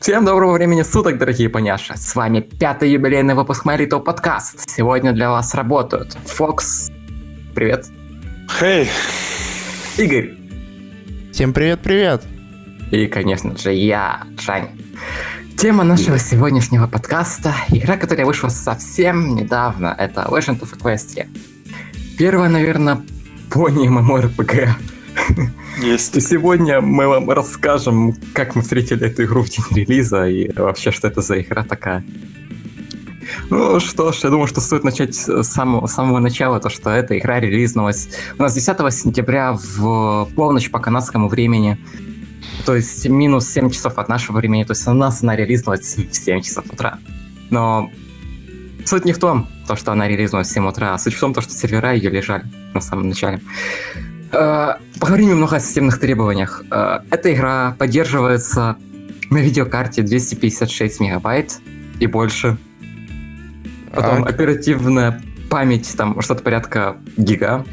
Всем доброго времени суток, дорогие поняши! С вами пятый юбилейный выпуск Марито подкаст. Сегодня для вас работают Фокс. Привет. Хей. Игорь. Всем привет-привет. И, конечно же, я, Жань. Тема нашего сегодняшнего подкаста – игра, которая вышла совсем недавно. Это Legend of Equestria. Первая, наверное, пони MMORPG. Есть. И сегодня мы вам расскажем, как мы встретили эту игру в день релиза и вообще, что это за игра такая. Ну что ж, я думаю, что стоит начать с самого, с самого начала, то что эта игра релизнулась у нас 10 сентября в полночь по канадскому времени. То есть минус 7 часов от нашего времени. То есть у нас она релизнулась в 7 часов утра. Но суть не в том, то, что она релизнулась в 7 утра, а суть в том, то, что сервера ее лежали на самом начале. Э, поговорим немного о системных требованиях. Э, эта игра поддерживается на видеокарте 256 мегабайт и больше. Потом Так. оперативная память, там что-то порядка гига.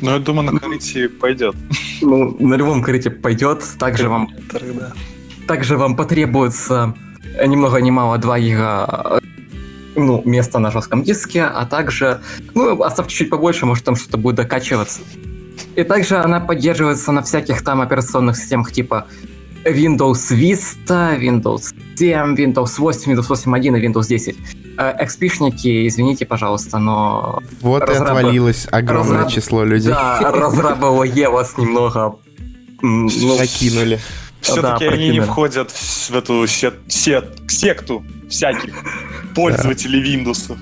Ну, я думаю, на Карите пойдет. Ну, на любом корите пойдет. Также вам, также вам потребуется ни много ни мало 2 гига ну, места на жестком диске, а также, ну, оставьте чуть побольше, может там что-то будет докачиваться. И также она поддерживается на всяких там операционных системах типа Windows Vista, Windows 7, Windows 8, Windows 8.1 и Windows 10. Э, XP-шники, извините, пожалуйста, но Вот и Разрабы- отвалилось огромное разраб- число людей. да, разрабы Е вас немного ну, Накинули. Все-таки Да, они не входят в в эту сет- сет- секту всяких пользователей Windows.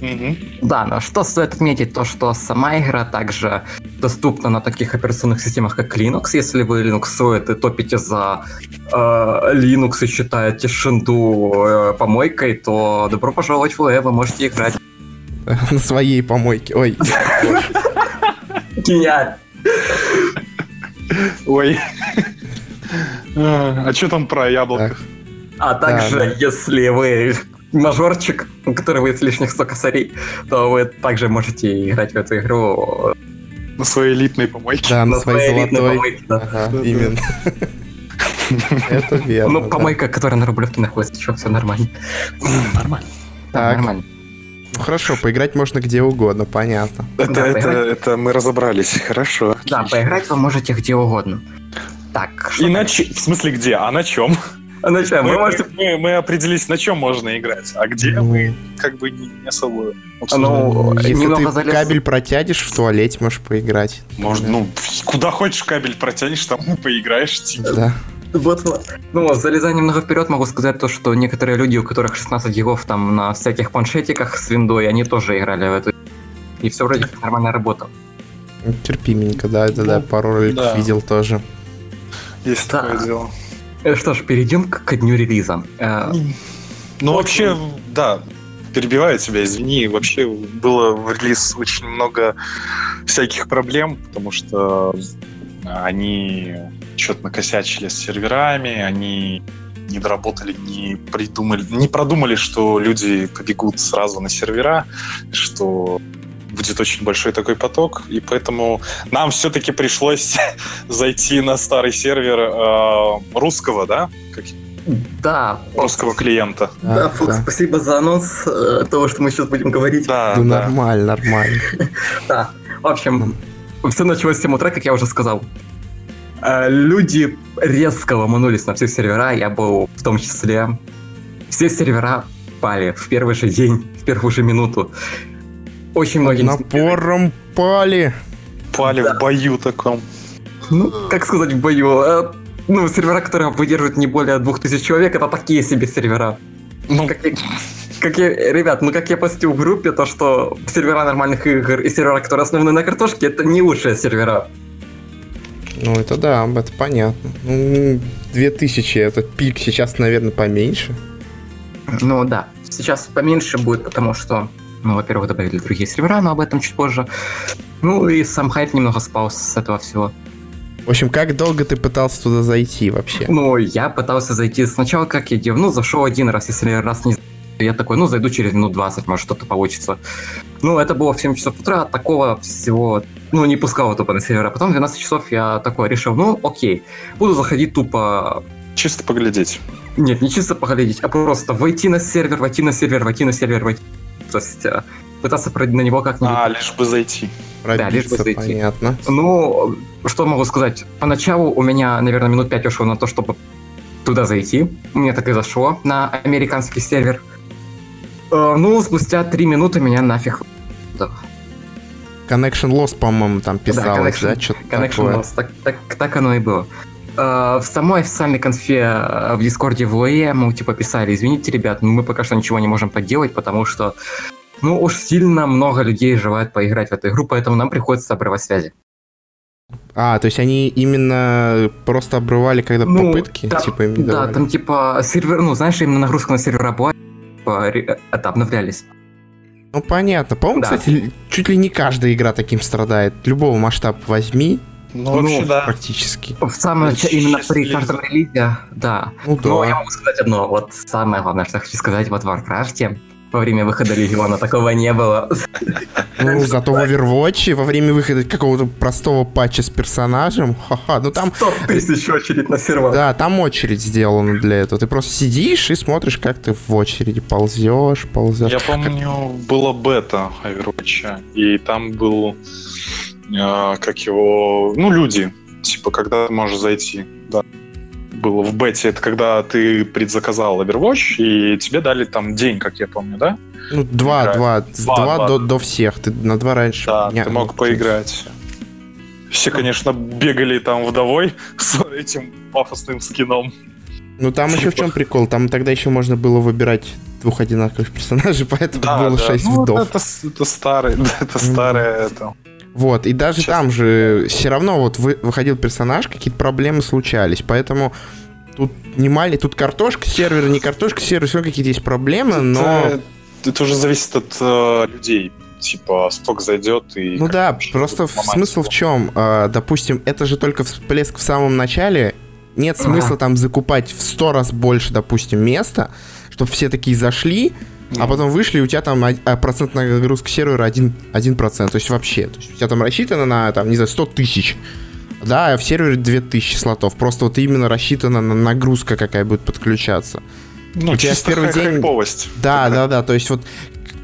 Мгм. Да, но что стоит отметить, то что сама игра также доступна на таких операционных системах, как Linux. Если вы линуксуете и топите за э, Linux и считаете шинду э, помойкой, то добро пожаловать в УЭ, вы можете играть. На своей помойке. Ой, Гениально! Ой. А что там про яблоко? А также, Да, да. если вы мажорчик, у которого есть лишних 100 косарей, то вы также можете играть в эту игру На своей элитной помойке. Да, на на своей своей элитной золотой. помойке. да. Ага, Да-да. именно. Это верно. Ну, да. помойка, которая на Рублевке находится, что, все нормально. Нормально. Да, Так. нормально. Ну, Хорошо, поиграть можно где угодно, понятно. Это, Да, это, поиграть. это мы разобрались. Хорошо. Да, поиграть вы можете где угодно. Так, что И на ч- В смысле где? А на чем? А? Мы, Вы можете... мы- мы определились, на чем можно играть. А где Ну, мы как бы не не особо... Ну, Если ты залез- кабель протянешь, в туалете можешь поиграть. Может, ну, куда хочешь кабель протянешь, там поиграешь. типа. Да. Вот. Ну, залезая немного вперед, могу сказать то, что некоторые люди, у которых 16 гигов там на всяких планшетиках с виндой, они тоже играли в эту и все вроде как нормально работало. Терпименько, да, да, да, Ну, пару роликов да. видел тоже. Есть Да. такое дело. Э, Что ж, перейдем к, дню релиза. Э, Ну, вообще, да, перебиваю тебя, извини. Вообще было в релиз очень много всяких проблем, потому что они что-то накосячили с серверами, они не доработали, не придумали, не продумали, что люди побегут сразу на сервера, что будет очень большой такой поток, и поэтому нам все-таки пришлось зайти на старый сервер э, русского, да, как- да, русского клиента. Да, Фокс, спасибо за анонс э, того, что мы сейчас будем говорить. Да, Ну, да. нормально, нормально. Да. В общем, все началось с 7 утра, как я уже сказал. Э, Люди резко ломанулись на все сервера, я был в том числе. Все сервера пали в первый же день, в первую же минуту. Очень многие... Напором пали. Пали в бою таком. Ну, как сказать, в бою. э, Ну, сервера, которые выдерживают не более 2000 человек, это такие себе сервера. Ну, Как я, как я- ребят, ну как я постил в группе, то что сервера нормальных игр и сервера, которые основаны на картошке, это не лучшие сервера. Ну, это да, это понятно. Ну, 2000 это пик, сейчас, наверное, поменьше. Ну да, сейчас поменьше будет, потому что, ну, во-первых, добавили другие сервера, но об этом чуть позже. Ну и сам хайп немного спал с этого всего. В общем, как долго ты пытался туда зайти вообще? Ну, я пытался зайти сначала, как я делал, ну, зашел один раз, если раз не... Я такой, ну, зайду через минут 20, может, что-то получится. Ну, это было в 7 часов утра, такого всего, ну, не пускал тупо на сервера. Потом в 12 часов я такой решил, ну, окей, буду заходить тупо... Чисто поглядеть. Нет, не чисто поглядеть, а просто войти на сервер, войти на сервер, войти на сервер, войти. То есть э, пытаться на него как-нибудь... А, лишь бы зайти. Да, лишь бы Пробиться, зайти. понятно. Ну, что могу сказать? Поначалу у меня, наверное, минут 5 ушло на то, чтобы туда зайти. Мне так и зашло на американский сервер. Э, Ну, спустя 3 минуты меня нафиг... Да, Connection Loss, по-моему, там писалось, да? connection- Что-то Connection такое. loss. Так, так, так оно и было. Э, В самой официальной конфе э, в Дискорде в ЛАЕ мы типа писали, извините, ребят, но мы пока что ничего не можем поделать, потому что ну уж сильно много людей желает поиграть в эту игру, поэтому нам приходится обрывать связи. А, то есть они именно просто обрывали, когда Ну, попытки, да, типа им не Да, давали? там типа сервер, ну знаешь, именно нагрузка на сервера была, типа, это обновлялись. Ну, понятно. По-моему, Да. кстати, чуть ли не каждая игра таким страдает. Любого масштаба возьми, Ну, Ну, вообще, да. практически. В самом Ну, начале, именно при каждом релизе, да. Ну да. Но я могу сказать одно, вот самое главное, что я хочу сказать, вот в Варкрафте во время выхода Легиона такого не было. Ну, зато в Overwatch во время выхода какого-то простого патча с персонажем, ха-ха, ну там, 100 тысяч очередь на сервер. да, там очередь сделана для этого. Ты просто сидишь и смотришь, как ты в очереди ползешь, ползешь. Я помню, была бета Overwatch, и там был, как его, ну, люди, типа, когда ты можешь зайти, да. Было в бете, это когда ты предзаказал Overwatch, и тебе дали там день, как я помню, да? Ну, два, Играть. два, с Два, два два. до, до всех. Ты на два раньше. Да, не- ты мог поиграть. Все, конечно, бегали там вдовой с этим пафосным скином. Ну там еще в чем прикол, там тогда еще можно было выбирать двух одинаковых персонажей, поэтому было шесть Ну, вдов. это, это старый, это старое, это. Вот, и даже Сейчас. там же все равно вот вы- выходил персонаж, какие-то проблемы случались, поэтому тут не мали, тут картошка сервера, не картошка сервера, все какие-то есть проблемы, но... Это, это уже зависит от э, людей. Типа, сток зайдет и... Ну да, просто смысл в его. чем? А, допустим, это же только всплеск в самом начале, нет смысла там закупать в сто раз больше, допустим, места, чтобы все такие зашли, а потом вышли, и у тебя там а- а процент нагрузки сервера 1%, 1%, то есть вообще. То есть у тебя там рассчитано на, там, не знаю, 100 тысяч. Да, а в сервере 2000 слотов. Просто вот именно рассчитана на нагрузка, какая будет подключаться. ну, у тебя в первый день-. Да, да, да. То есть вот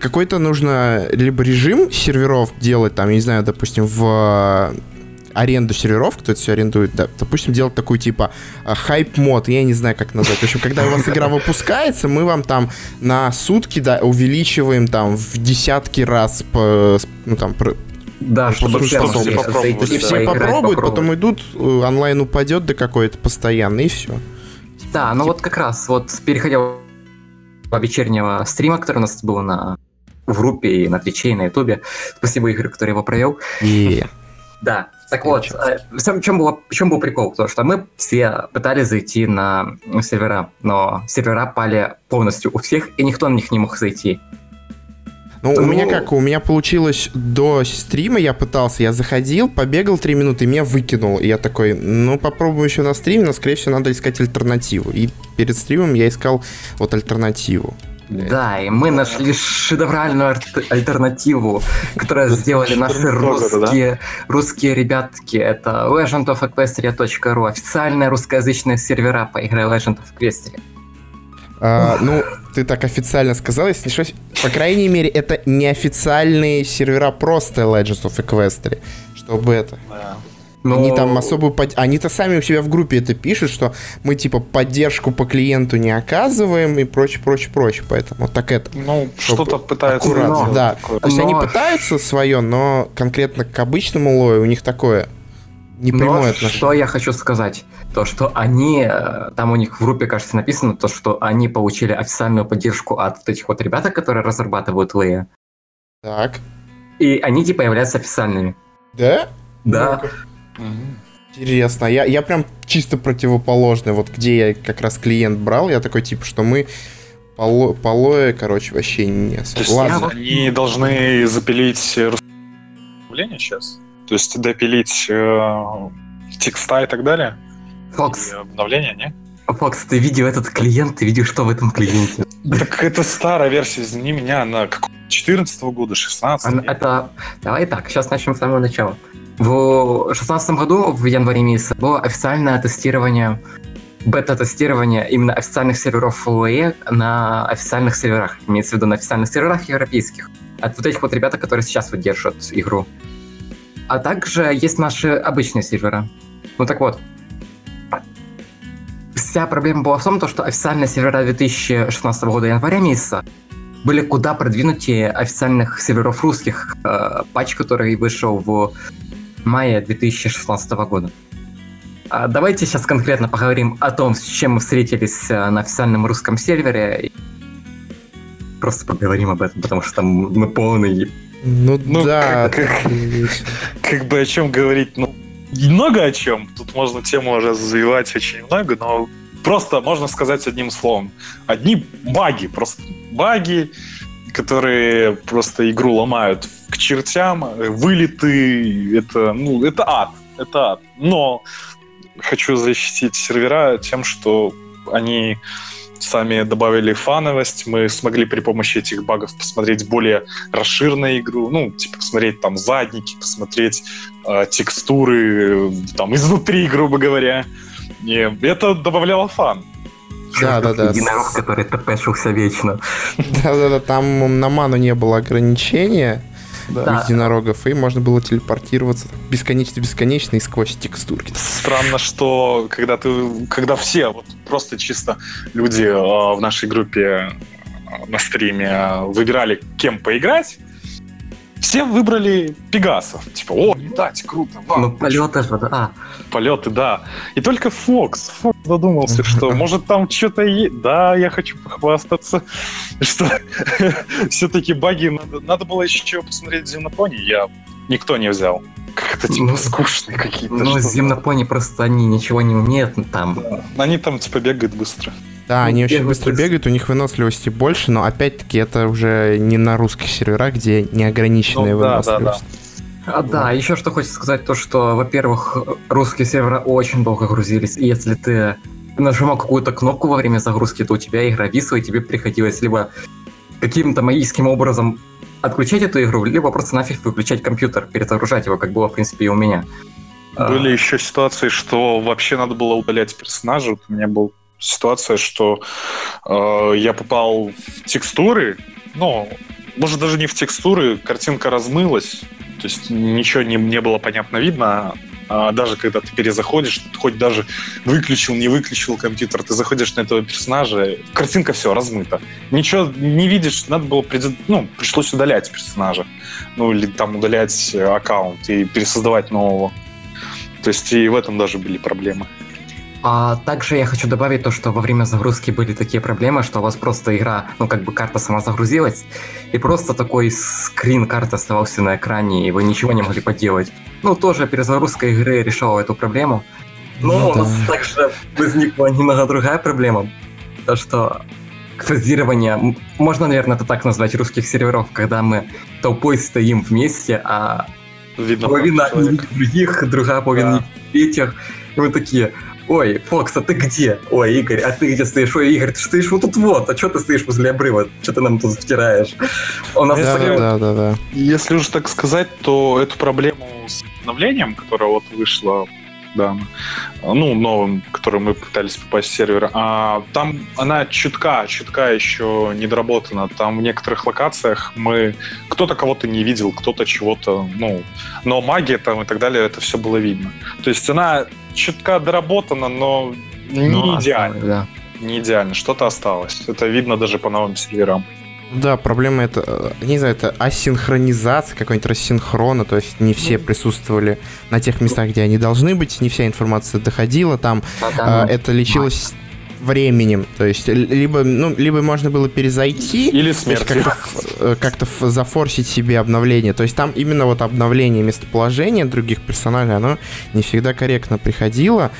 какой-то нужно либо режим серверов делать, там, я не знаю, допустим, в аренду серверов, кто это все арендует, да, допустим, делать такой типа а, хайп-мод, я не знаю, как назвать. В общем, когда у вас игра выпускается, мы вам там на сутки да, увеличиваем там в десятки раз по, ну, там, Да, чтобы чтобы все попробовали, да, все попробуют, потом идут, э, онлайн упадет до какой-то постоянно, и все. Да, ну вот как раз, вот переходя по вечернего стрима, который у нас был на в группе и на Твиче, и на Ютубе. Спасибо Игорю, который его провел. И Да, так вот, э, в чем, чем, было, в чем был прикол? То, что мы все пытались зайти на сервера, но сервера пали полностью у всех, и никто на них не мог зайти. Ну, у Ну- меня как, у меня получилось до стрима, я пытался, я заходил, побегал 3 минуты, и меня выкинул. И я такой, ну, попробую еще на стриме, но, скорее всего, надо искать альтернативу. И перед стримом я искал вот альтернативу. Да, и мы нашли шедевральную альт- альтернативу, которую сделали наши русские, русские ребятки. Это legendofequestria.ru, официальные русскоязычные сервера по игре Legend of Equestria. А, ну, ты так официально сказал, если не ошибаюсь. По крайней мере, это неофициальные сервера просто Legends of Equestria. Чтобы это... Да. Ну, Они там особую... под- Они-то сами у себя в группе это пишут, что мы, типа, поддержку по клиенту не оказываем и прочее, прочее, прочее. Поэтому так это... Ну, Чтобы что-то пытаются аккуратно, сделать да. такое. То есть они Но- пытаются свое, но конкретно к обычному лою у них такое непрямое Но отношение. что я хочу сказать? То, что они, э, там у них в группе, кажется, написано, то, что они получили официальную поддержку от вот этих вот ребят, которые разрабатывают Лея. Так. И они типа являются официальными. Да? Да. Мгм. Интересно. Я, я прям чисто противоположный. Вот где я как раз клиент брал, я такой типа, что мы по, ло- по лое, короче, вообще не То особо. есть они должны запилить русское сейчас? То есть допилить э, текста и так далее? Фокс, И обновления, не? Фокс, ты видел этот клиент, ты видел, что в этом клиенте. Так это старая версия, извини меня, она 14 года, 16 Это... Давай так, сейчас начнем с самого начала. В 2016 году, в январе месяце, было официальное тестирование, бета-тестирование именно официальных серверов FLE на официальных серверах. Имеется в виду на официальных серверах европейских. От вот этих вот ребят, которые сейчас вот держат игру. А также есть наши обычные сервера. Ну так вот, вся проблема была в том, что официальные сервера 2016 года января месяца были куда продвинутее официальных серверов русских, э, патч, который вышел в мае 2016 года. А давайте сейчас конкретно поговорим о том, с чем мы встретились э, на официальном русском сервере. Просто поговорим об этом, потому что там мы полный... Ну, Ну, да. как- Как бы о чем говорить, ну, много о чем. Тут можно тему развивать очень много, но просто можно сказать одним словом. Одни баги, просто баги, которые просто игру ломают к чертям, вылеты, это, ну, это ад, это ад. Но хочу защитить сервера тем, что они сами добавили фановость, мы смогли при помощи этих багов посмотреть более расширенную игру, ну, типа, посмотреть там задники, посмотреть э, текстуры, э, там, изнутри, грубо говоря. И это добавляло фан. Да, да, да. Единорог, который тпшился вечно. Да-да-да, там на ману не было ограничения у Да. единорогов, и можно было телепортироваться бесконечно-бесконечно и сквозь текстурки. Странно, что когда ты, когда все, вот просто чисто люди э, в нашей группе э, на стриме э, выбирали, кем поиграть, все выбрали Пегасов. Типа, о, летать, круто, вау, Ну, полеты же, да. полеты, да. И только Фокс, Фокс задумался, что может там что-то есть. Да, я хочу похвастаться, что все-таки баги надо, надо было еще посмотреть Земнопони, я никто не взял. Как-то типа Ну, скучные какие-то. Ну, земнопони просто они ничего не умеют ну, там. Они там типа бегают быстро. Да, Ну, они очень быстро бегают, у них выносливости больше, но опять-таки это уже не на русских серверах, где неограниченная Ну, да, да, выносливость. А, да, еще что хочется сказать, то что, во-первых, русские серверы очень долго грузились, и если ты нажимал какую-то кнопку во время загрузки, то у тебя игра висла, и тебе приходилось либо каким-то магическим образом отключать эту игру, либо просто нафиг выключать компьютер, перезагружать его, как было, в принципе, и у меня. А, Были еще ситуации, что вообще надо было удалять персонажа. Вот у меня была ситуация, что э, я попал в текстуры, ну, может даже не в текстуры, картинка размылась, то есть ничего не, не было понятно видно. А даже когда ты перезаходишь, хоть даже выключил, не выключил компьютер, ты заходишь на этого персонажа, картинка все размыта. Ничего не видишь, надо было, ну, пришлось удалять персонажа. Ну, или там удалять аккаунт и пересоздавать нового. То есть и в этом даже были проблемы. А также я хочу добавить то, что во время загрузки были такие проблемы, что у вас просто игра, ну как бы карта сама загрузилась, и просто такой скрин карты оставался на экране, и вы ничего не могли поделать. Ну тоже перезагрузка игры решала эту проблему. Но Ну у нас да. также возникла немного другая проблема. То, что фазирование, можно, наверное, это так назвать, русских серверов, когда мы толпой стоим вместе, а Видно, половина других, другая половина Да. этих. И мы такие, ой, Фокс, а ты где? Ой, Игорь, а ты где стоишь? Ой, Игорь, ты стоишь вот тут вот, а что ты стоишь возле обрыва? Что ты нам тут втираешь? У нас Да, такая- Да, да, да. Если уже так сказать, то эту проблему с обновлением, которое вот вышло, да, ну, новым, которым мы пытались попасть в сервер, а, там она чутка, чутка еще не доработана. Там в некоторых локациях мы... Кто-то кого-то не видел, кто-то чего-то, ну... Но магия там и так далее, это все было видно. То есть она чутка доработана, но не Ну, идеально. Да. Не идеально. Что-то осталось. Это видно даже по новым серверам. Да, проблема это, э, не знаю, это асинхронизация, какой-нибудь рассинхрона, то есть не все присутствовали на тех местах, где они должны быть, не вся информация доходила, там Да, э, это лечилось временем, то есть либо, ну, либо можно было перезайти, Или то есть смерть. как-то, э, как-то зафорсить себе обновление. То есть там именно вот обновление местоположения других персонажей, оно не всегда корректно приходило.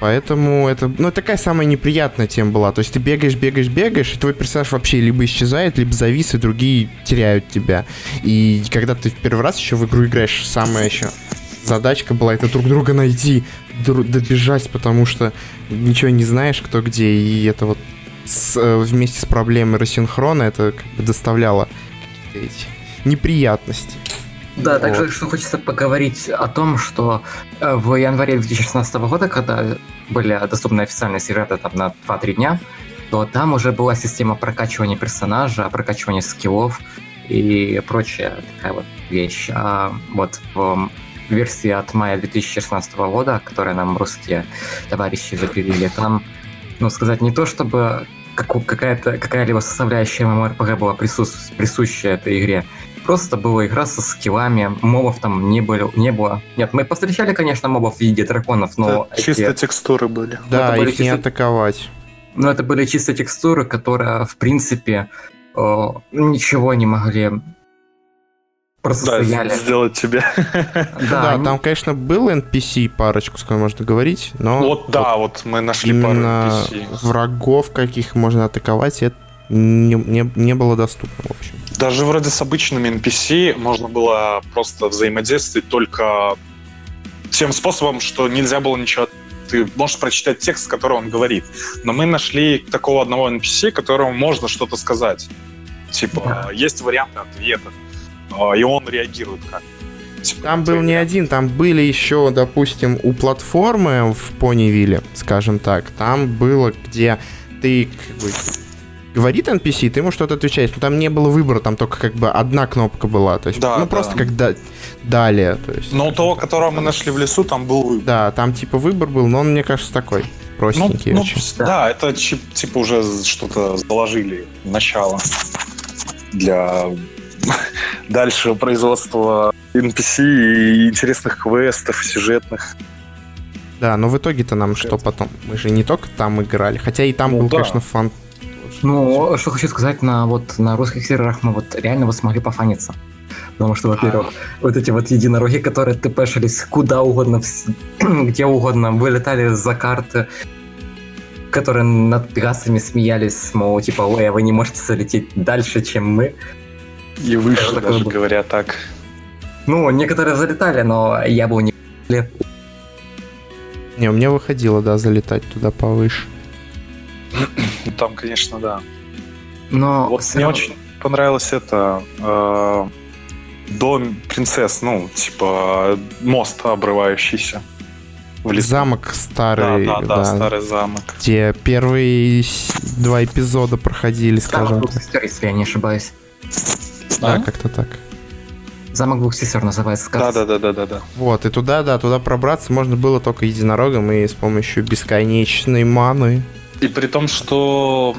Поэтому это, ну, такая самая неприятная тема была. То есть ты бегаешь, бегаешь, бегаешь, и твой персонаж вообще либо исчезает, либо завис, и другие теряют тебя. И когда ты в первый раз еще в игру играешь, самое еще задачка была это друг друга найти, дру- добежать, потому что ничего не знаешь, кто где, и это вот с, э, вместе с проблемой рассинхрона это как бы доставляло какие-то эти неприятности. Да, Вот. также что хочется поговорить о том, что э, в январе 2016 года, когда были доступны официальные сюжеты там на 2-3 дня, то там уже была система прокачивания персонажа, прокачивания скиллов и прочая такая вот вещь. А вот в версии от мая 2016 года, которую нам русские товарищи запилили, там, ну, сказать не то, чтобы как- какая-то какая-либо составляющая MMORPG была присус- присуща этой игре, Просто была игра со скиллами, мобов там не было. Не было. Нет, мы повстречали, конечно, мобов в виде драконов, но Это чисто эти- текстуры были. Да, это были их не чисто- атаковать. но это были чисто текстуры, которые, в принципе, э, ничего не могли. Просто Да, стояли. сделать тебе. Да, они- там, конечно, был NPC парочку, с которой можно говорить, но Вот да, вот мы нашли именно пару NPC. врагов, каких можно атаковать, это не, не, не было доступно, в общем. Даже вроде с обычными NPC можно было просто взаимодействовать только тем способом, что нельзя было ничего... Ты можешь прочитать текст, который он говорит. Но мы нашли такого одного NPC, которому можно что-то сказать. Типа, Да. есть варианты ответа. А, И он реагирует как. Там был не один, там были еще, допустим, у платформы в Понивилле, скажем так, там было, где ты как бы говорит NPC, ты ему что-то отвечаешь, но там не было выбора, там только как бы одна кнопка была, то есть, Да, ну да. просто как да- далее, то есть. Но у того, которого мы нашли в лесу, там был выбор. Да, там типа выбор был, но он, мне кажется, такой Ну, простенький ну, очень. да, это чип- типа уже что-то заложили начало для дальшего производства NPC и интересных квестов, сюжетных. Да, но в итоге-то нам что потом? Мы же не только там играли, хотя и там Ну был, да. конечно, фан. Ну, что хочу сказать, на вот на русских серверах мы вот реально вот смогли пофаниться. Потому что, во-первых, вот эти вот единороги, которые тпшились куда угодно, где угодно, вылетали за карты, которые над пегасами смеялись, мол, типа, ой, а вы не можете залететь дальше, чем мы. И выше, даже было. говоря так. Ну, некоторые залетали, но я был не... Не, у меня выходило, да, залетать туда повыше. Ну, Там, конечно, да. Но Вот мне равно- очень понравилось это э, дом принцесс, ну, типа мост обрывающийся в лесу. Замок Да, старый, да, да, да, старый замок. где первые два эпизода проходили, Замок скажем двух так. сестер, если я не ошибаюсь. Да, как-то так. Замок двух сестер называется. Да, кажется. да, да, да, да, да. Вот, и туда, да, туда пробраться можно было только единорогом и с помощью бесконечной маны. И при том, что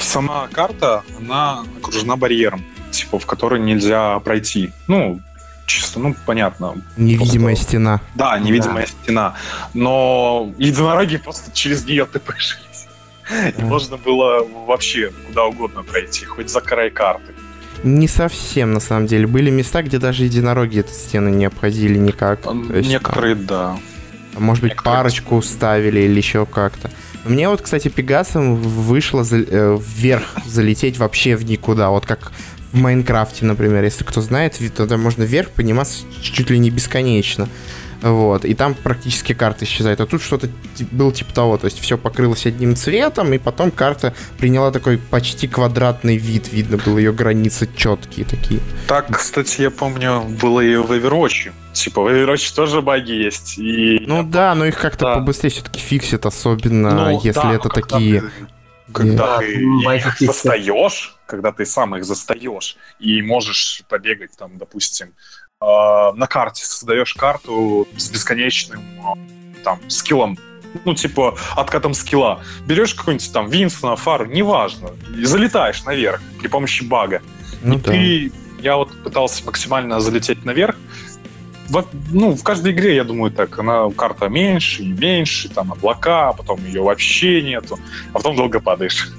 сама карта, она окружена барьером, типа, в который нельзя пройти. Ну, чисто, ну, понятно. Невидимая Просто- стена. Да, невидимая стена. Но единороги просто через нее тпшились. И Да. можно было вообще куда угодно пройти, хоть за край карты. Не совсем, на самом деле. Были места, где даже единороги эту стену не обходили никак. Есть, Некоторые, да. там, может быть, некоторые- парочку ставили или еще как-то. Мне вот, кстати, Пегасом вышло за- э, вверх залететь вообще в никуда. Вот как в Майнкрафте, например. Если кто знает, тогда можно вверх подниматься чуть ли не бесконечно. Вот, и там практически карта исчезает. А тут что-то было типа того, то есть все покрылось одним цветом, и потом карта приняла такой почти квадратный вид. Видно было ее границы четкие такие. Так, кстати, я помню, было и в Overwatch. Типа, в Overwatch тоже баги есть. И Ну да, но их как-то Да. побыстрее все-таки фиксят, особенно Ну, если да, это такие... ты- Когда Да, ты м, их застаешь, когда ты сам их застаешь, и можешь побегать там, допустим, на карте, создаешь карту с бесконечным э, там скиллом, ну, типа, откатом скилла. Берешь какой-нибудь там Винстона, Фару, неважно, и залетаешь наверх при помощи бага. Ну и да. ты, я вот пытался максимально залететь наверх. Во- ну, в каждой игре, я думаю, так, она карта меньше и меньше, там облака, потом ее вообще нету, а потом долго падаешь.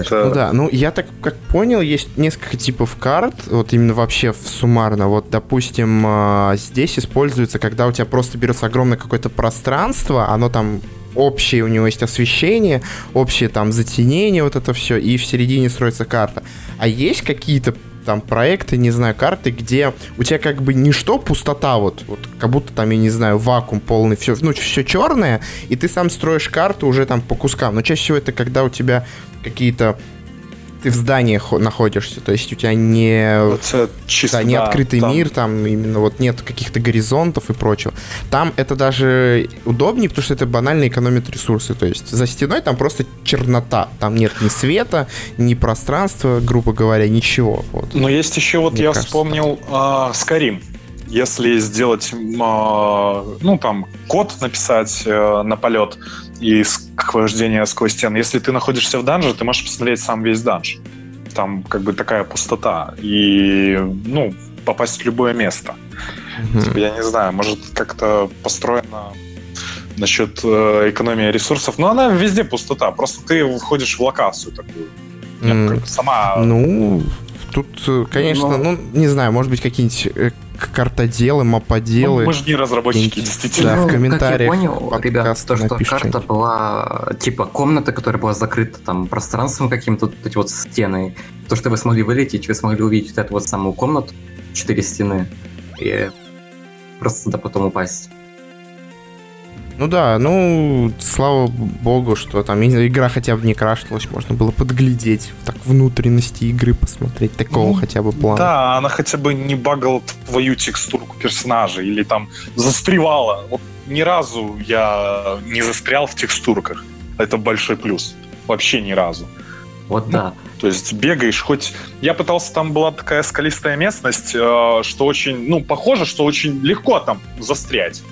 Это- Ну да, ну я так как понял, есть несколько типов карт, вот именно вообще суммарно. Вот, допустим, а, здесь используется, когда у тебя просто берется огромное какое-то пространство, оно там общее, у него есть освещение, общее там затенение, вот это все, и в середине строится карта. А есть какие-то там проекты, не знаю, карты, где у тебя как бы ничто, пустота, вот, вот как будто там, я не знаю, вакуум полный, все, ну, все черное, и ты сам строишь карту уже там по кускам. Но чаще всего это когда у тебя какие-то ты в здании находишься, то есть у тебя не, вот чисто, да, не открытый там... мир, там именно вот нет каких-то горизонтов и прочего. Там это даже удобнее, потому что это банально экономит ресурсы, то есть за стеной там просто чернота, там нет ни света, ни пространства, грубо говоря, ничего. Вот. Но есть еще вот Мне я кажется, вспомнил э, Skyrim. Если сделать, э, ну там код написать э, на полет, и как вождение сквозь стены. Если ты находишься в данже, ты можешь посмотреть сам весь данж. Там как бы такая пустота. И, ну, попасть в любое место. Mm-hmm. Я не знаю, может как-то построено насчет э, экономии ресурсов, но она везде пустота. Просто ты входишь в локацию такую. Mm. Сама. Ну, тут, э, конечно, но... ну, не знаю, может быть, какие-нибудь э, картоделы, маподелы. Ну, мы же не разработчики, действительно. Да, в комментариях. Как я понял, ребят, то, что карта была типа комната, которая была закрыта там пространством каким-то, вот эти вот стены. То, что вы смогли вылететь, вы смогли увидеть вот эту вот самую комнату, четыре стены, и просто туда потом упасть. Ну да, ну, слава богу, что там игра хотя бы не крашилась, можно было подглядеть, так внутренности игры посмотреть, такого ну, хотя бы плана. Да, она хотя бы не багала твою текстурку персонажа или там застревала. Вот ни разу я не застрял в текстурках. Это большой плюс. Вообще ни разу. Вот ну, да. То есть бегаешь, хоть... Я пытался, там была такая скалистая местность, э, что очень, ну, похоже, что очень легко там застрять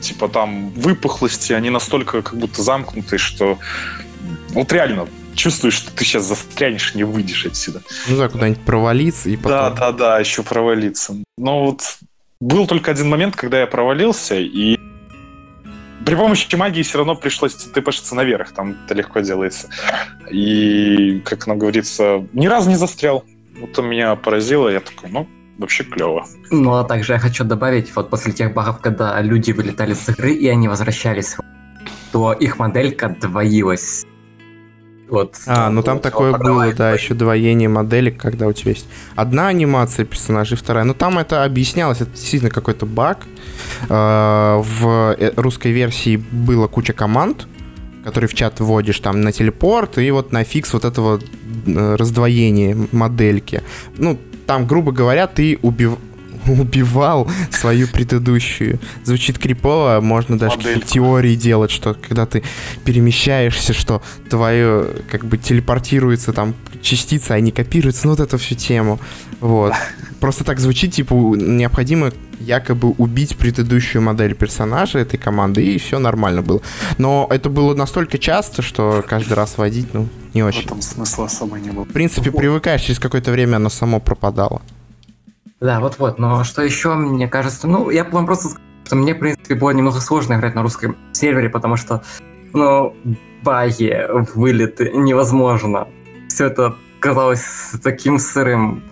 типа там выпухлости, они настолько как будто замкнутые, что вот реально чувствуешь, что ты сейчас застрянешь, не выйдешь отсюда. Ну да, куда-нибудь провалиться и потом... Да, да, да, еще провалиться. Но вот был только один момент, когда я провалился, и при помощи магии все равно пришлось тпшиться наверх, там это легко делается. И, как оно говорится, ни разу не застрял. Вот он меня поразило, я такой, ну, вообще клево. Ну, а также я хочу добавить, вот после тех багов, когда люди вылетали с игры и они возвращались, то их моделька двоилась. Вот. А, ну там такое было, да, еще двоение моделек, когда у тебя есть одна анимация персонажей, вторая. Ну там это объяснялось, это действительно какой-то баг. А, в э, русской версии было куча команд, которые в чат вводишь там на телепорт и вот на фикс вот этого э, раздвоения модельки. Ну, там, грубо говоря, ты убив... убивал свою предыдущую. Звучит крипово, можно даже какие-то теории делать, что когда ты перемещаешься, что твое как бы телепортируется там частица, а не копируется, ну вот эту всю тему. Вот. Просто так звучит, типа, необходимо якобы убить предыдущую модель персонажа этой команды, и все нормально было. Но это было настолько часто, что каждый раз водить, ну, не очень. В этом смысла особо не было. В принципе, привыкаешь, через какое-то время оно само пропадало. Да, вот-вот. Но что еще, мне кажется, ну, я вам просто скажу, что мне, в принципе, было немного сложно играть на русском сервере, потому что, ну, баги, вылеты невозможно. Все это казалось таким сырым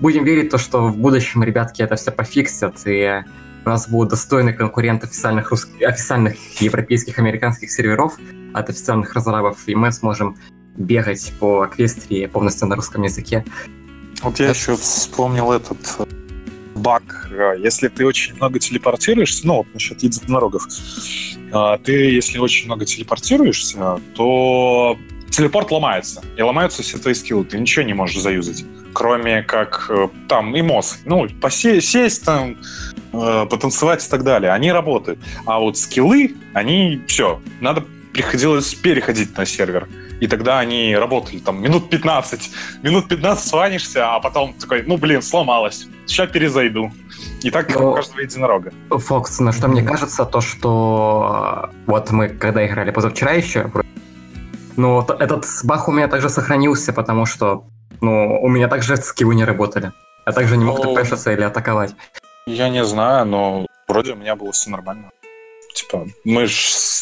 будем верить то, что в будущем ребятки это все пофиксят, и у нас будут достойные конкуренты официальных, русских, официальных европейских, американских серверов от официальных разрабов, и мы сможем бегать по Аквестрии полностью на русском языке. Вот я это... еще вспомнил этот э, баг. Если ты очень много телепортируешься, ну вот насчет единорогов, э, ты если очень много телепортируешься, то телепорт ломается. И ломаются все твои скиллы. Ты ничего не можешь заюзать. Кроме как э, там мозг. Ну, посесть, сесть там, э, потанцевать и так далее. Они работают. А вот скиллы, они все. Надо приходилось переходить на сервер. И тогда они работали там минут 15. Минут 15 сванишься, а потом такой, ну блин, сломалось. Сейчас перезайду. И так Но... у каждого единорога. Фокс, на что мне кажется, то, что э, вот мы когда играли позавчера еще, но этот баг у меня также сохранился, потому что ну, у меня также скиллы не работали. Я также не мог ну, тпшиться или атаковать. Я не знаю, но вроде у меня было все нормально. Типа, мы же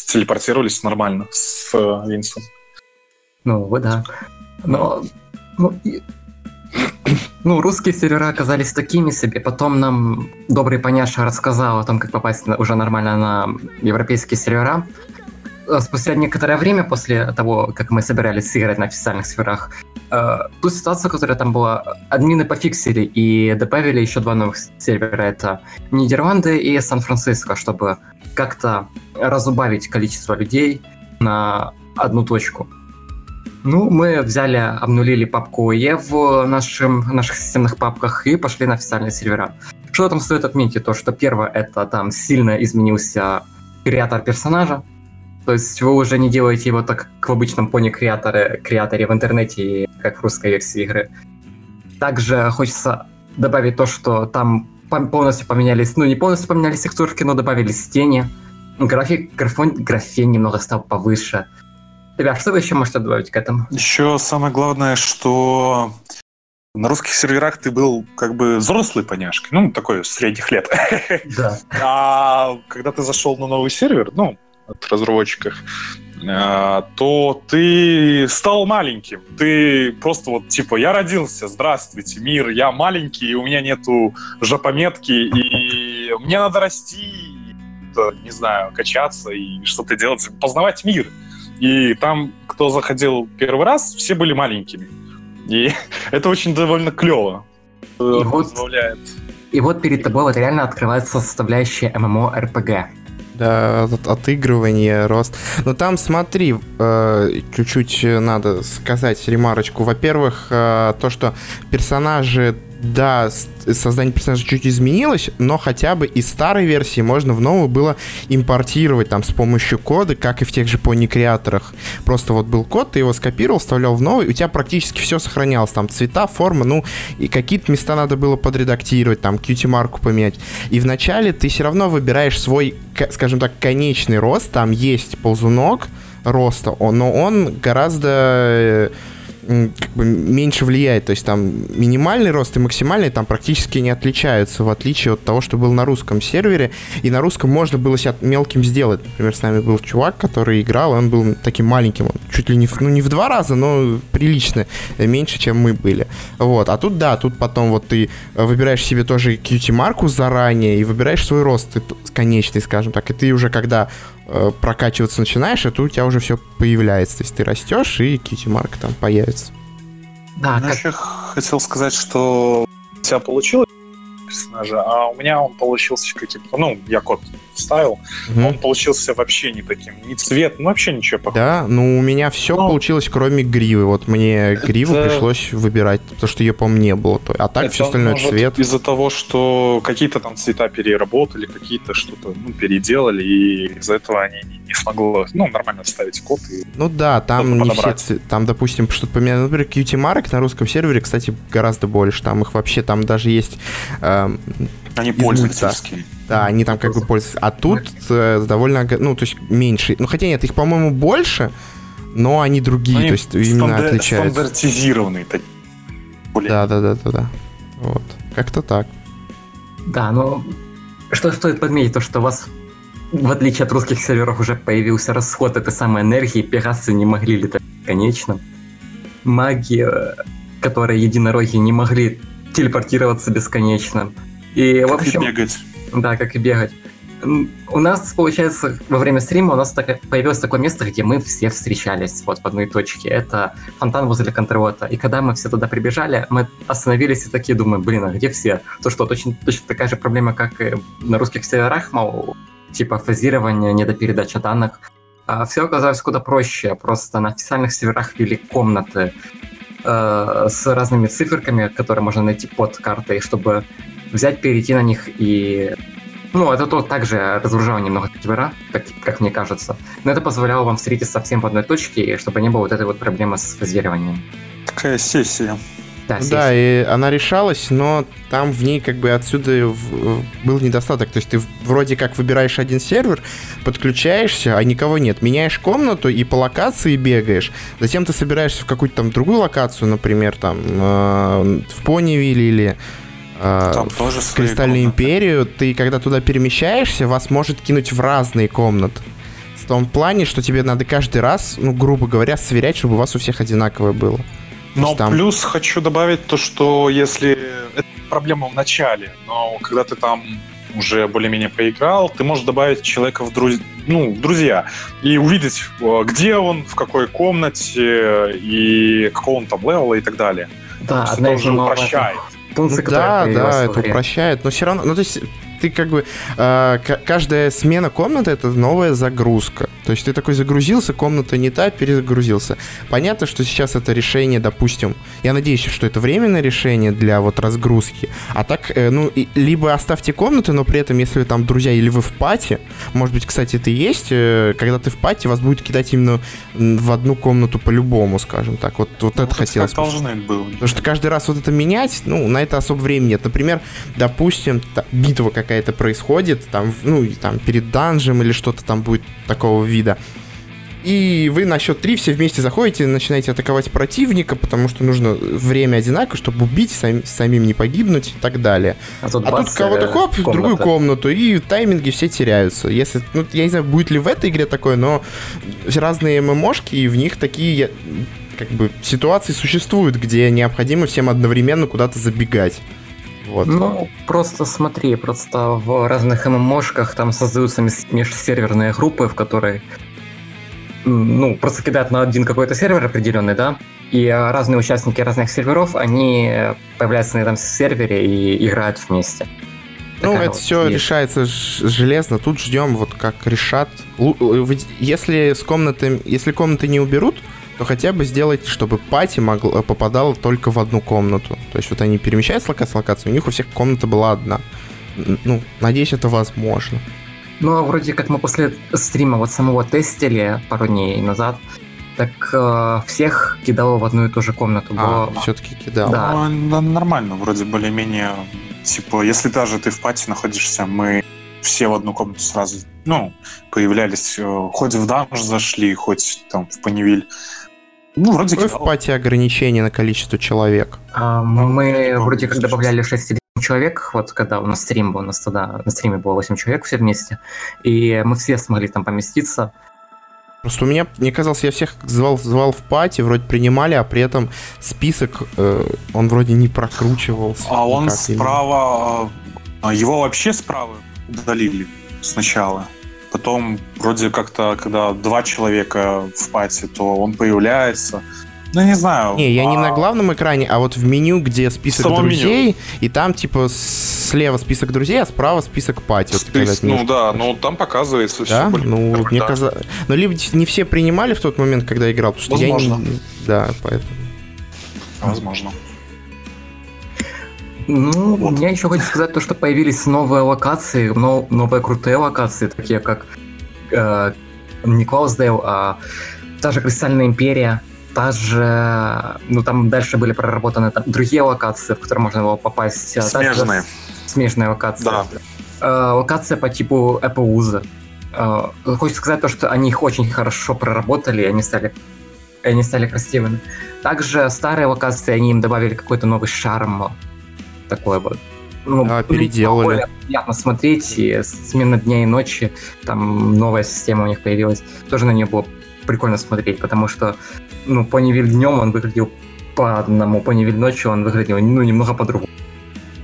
телепортировались нормально с э, Винсом. Ну, вы да. Но... Ну, и... ну, русские сервера оказались такими себе. Потом нам добрый поняша рассказал о том, как попасть уже нормально на европейские сервера. Э, спустя некоторое время после того, как мы собирались сыграть на официальных серверах, э, ту ситуацию, которая там была, админы пофиксили и добавили еще два новых сервера. Это Нидерланды и Сан-Франциско, чтобы как-то разубавить количество людей на одну точку. Ну, мы взяли, обнулили папку E в нашем, наших системных папках и пошли на официальные сервера. Что там стоит отметить? То, что первое, это там сильно изменился креатор персонажа. То есть вы уже не делаете его так к в обычном пони креаторе, креаторе в интернете, как в русской версии игры. Также хочется добавить то, что там полностью поменялись, ну не полностью поменялись текстурки, но добавились тени. График, графон, графен немного стал повыше. Ребят, что вы еще можете добавить к этому? Еще самое главное, что на русских серверах ты был как бы взрослый поняшкой, ну, такой средних лет. Да. А когда ты зашел на новый сервер, ну, от разработчиков, а, то ты стал маленьким. Ты просто вот типа я родился, здравствуйте, мир, я маленький, и у меня нету жопометки, и мне надо расти, не знаю, качаться и что-то делать, познавать мир. И там, кто заходил первый раз, все были маленькими. И это очень довольно клево. И вот, и вот перед тобой вот реально открывается составляющая ММО-РПГ. Да, от, отыгрывание, рост. Но там, смотри, э, чуть-чуть надо сказать ремарочку. Во-первых, э, то, что персонажи да, создание персонажа чуть изменилось, но хотя бы из старой версии можно в новую было импортировать там с помощью кода, как и в тех же пони креаторах. Просто вот был код, ты его скопировал, вставлял в новый, у тебя практически все сохранялось. Там цвета, форма, ну, и какие-то места надо было подредактировать, там, QT-марку поменять. И вначале ты все равно выбираешь свой, скажем так, конечный рост, там есть ползунок роста, но он гораздо э, как бы меньше влияет. То есть там минимальный рост и максимальный там практически не отличаются, в отличие от того, что был на русском сервере. И на русском можно было себя мелким сделать. Например, с нами был чувак, который играл, он был таким маленьким, он чуть ли не в, ну, не в два раза, но прилично меньше, чем мы были. Вот. А тут, да, тут потом вот ты выбираешь себе тоже QT-марку заранее и выбираешь свой рост конечный, скажем так. И ты уже когда Э, прокачиваться начинаешь, а тут у тебя уже все появляется. То есть ты растешь, и кити-марк там появится. Да, ну, как... еще хотел сказать, что у тебя получилось персонажа, а у меня он получился каким-то, ну, я код вставил, угу. он получился вообще не таким, ни цвет, ну, вообще ничего похожего. Да, ну, у меня все Но... получилось, кроме гривы. Вот мне это... гриву пришлось выбирать, потому что ее, по-моему, не было. А так это все остальное может цвет. из-за того, что какие-то там цвета переработали, какие-то что-то ну, переделали, и из-за этого они не, не смогло, ну, нормально вставить код. И ну да, там не все, там, допустим, что-то поменяли. Например, Qt Mark на русском сервере, кстати, гораздо больше. Там их вообще, там даже есть э, они пользовательские. Да, они там как бы пользуются. А тут э, довольно, ну, то есть меньше. Ну, хотя нет, их, по-моему, больше, но они другие, они то есть именно стандар- отличаются. Стандартизированные такие. Да, да, да, да, да. Вот. Как-то так. Да, но что стоит подметить, то что у вас, в отличие от русских серверов, уже появился расход этой самой энергии, пегасы не могли летать конечно. Маги, э, которые единороги, не могли телепортироваться бесконечно. И, как в общем, бегать. Да, как и бегать. У нас, получается, во время стрима у нас так, появилось такое место, где мы все встречались вот в одной точке. Это фонтан возле Контрота. И когда мы все туда прибежали, мы остановились и такие думаем, блин, а где все? То что, точно, точно такая же проблема, как и на русских серверах, мол, типа фазирование, недопередача данных. А все оказалось куда проще. Просто на официальных серверах вели комнаты э, с разными циферками, которые можно найти под картой, чтобы взять, перейти на них и... Ну, это то также разгружало немного сервера, как, как мне кажется. Но это позволяло вам встретиться совсем в одной точке, чтобы не было вот этой вот проблемы с фазированием. Такая сессия. Да, да, и она решалась, но там в ней как бы отсюда был недостаток. То есть ты вроде как выбираешь один сервер, подключаешься, а никого нет. Меняешь комнату и по локации бегаешь. Затем ты собираешься в какую-то там другую локацию, например, там э, в Понивиле или а, Там в тоже Кристальную комнаты. империю, ты когда туда перемещаешься, вас может кинуть в разные комнаты. В том плане, что тебе надо каждый раз, ну, грубо говоря, сверять, чтобы у вас у всех одинаковое было. Но там... плюс хочу добавить то, что если это проблема в начале, но когда ты там уже более-менее поиграл, ты можешь добавить человека в друз... ну, друзья и увидеть, э, где он, в какой комнате и какого он там левела и так далее. Да, это одна из уже упрощает. функций, Ну да, да, это упрощает, но все равно, ну то есть ты как бы э, каждая смена комнаты это новая загрузка. То есть ты такой загрузился, комната не та, перезагрузился. Понятно, что сейчас это решение, допустим, я надеюсь, что это временное решение для вот разгрузки. А так, э, ну, либо оставьте комнаты, но при этом, если вы там друзья или вы в пати, может быть, кстати, это и есть, э, когда ты в пати, вас будет кидать именно в одну комнату по-любому, скажем так. Вот, вот это Ну, хотелось как должны было. Потому что каждый раз вот это менять, ну, на это особо времени нет. Например, допустим, та- битва какая-то происходит, там, ну, там перед данжем или что-то там будет такого вида. И вы на счет 3 все вместе заходите, начинаете атаковать противника, потому что нужно время одинаково, чтобы убить, сам- самим не погибнуть и так далее. А тут, А тут кого-то э, хоп, в другую комната. комнату, и тайминги все теряются. Если, ну, я не знаю, будет ли в этой игре такое, но разные ММОшки, и в них такие как бы ситуации существуют, где необходимо всем одновременно куда-то забегать. Вот. Ну, просто смотри, просто в разных ММОшках там создаются межсерверные группы, в которые ну, просто кидают на один какой-то сервер определенный, да, и разные участники разных серверов, они появляются на этом сервере и играют вместе. Ну, Такая это вот все есть. решается железно. Тут ждем, вот как решат. Э, Если с комнаты, если комнаты не уберут, то хотя бы сделайте, чтобы пати могла, попадала только в одну комнату. То есть вот они перемещаются с локации в локацию, у них у всех комната была одна. Ну, надеюсь, это возможно. Ну, а вроде как мы после стрима вот самого тестили пару дней назад, так э, всех кидало в одну и ту же комнату. А, Было- все-таки кидал. Да. Ну, нормально, вроде более-менее. Типа, если даже ты в пати находишься, мы все в одну комнату сразу, ну, появлялись, э, хоть в данж зашли, хоть там в Панивиль. Ну, вроде Какое в пати ограничение на количество человек? А, мы не помню, вроде как добавляли 6 или 7 человек, вот когда у нас стрим был, у нас тогда на стриме было 8 человек все вместе, и мы все смогли там поместиться. Просто у меня, мне казалось, я всех звал, звал в пати, вроде принимали, а при этом список, э, он вроде не прокручивался. А он никак именно. справа... а, Его вообще справа удалили сначала. Потом вроде как-то, когда два человека в пати, то он появляется. Ну, не знаю. Не, я не а на главном экране, а вот в меню, где список самом друзей, и там типа слева список друзей, а справа список пати. Вот спис- отмечаешь. Ну да, ну там показывается Да? все. Ну, мне казалось... Ну, либо не все принимали в тот момент, когда играл, потому что я Возможно. не... Да, поэтому... Возможно. Ну, Вот. я еще хочу сказать то, что появились новые локации, но- новые крутые локации, такие как э, не Клаусдейл, а та же Кристальная Империя, та же, ну там дальше были проработаны там другие локации, в которые можно было попасть. а та же Смежные. Смежные локации. Да. Э, локация по типу Эпоуза. Э, Хочется сказать то, что они их очень хорошо проработали, и они стали, они стали красивыми. Также старые локации, они им добавили какой-то новый шарм. Такой вот. Ну, Да, ну, переделали. более приятно смотреть, и смена дня и ночи, там новая система у них появилась. Тоже на нее было прикольно смотреть, потому что, ну, Понивиль днем он выглядел по одному, Понивиль ночью он выглядел, ну, немного по-другому.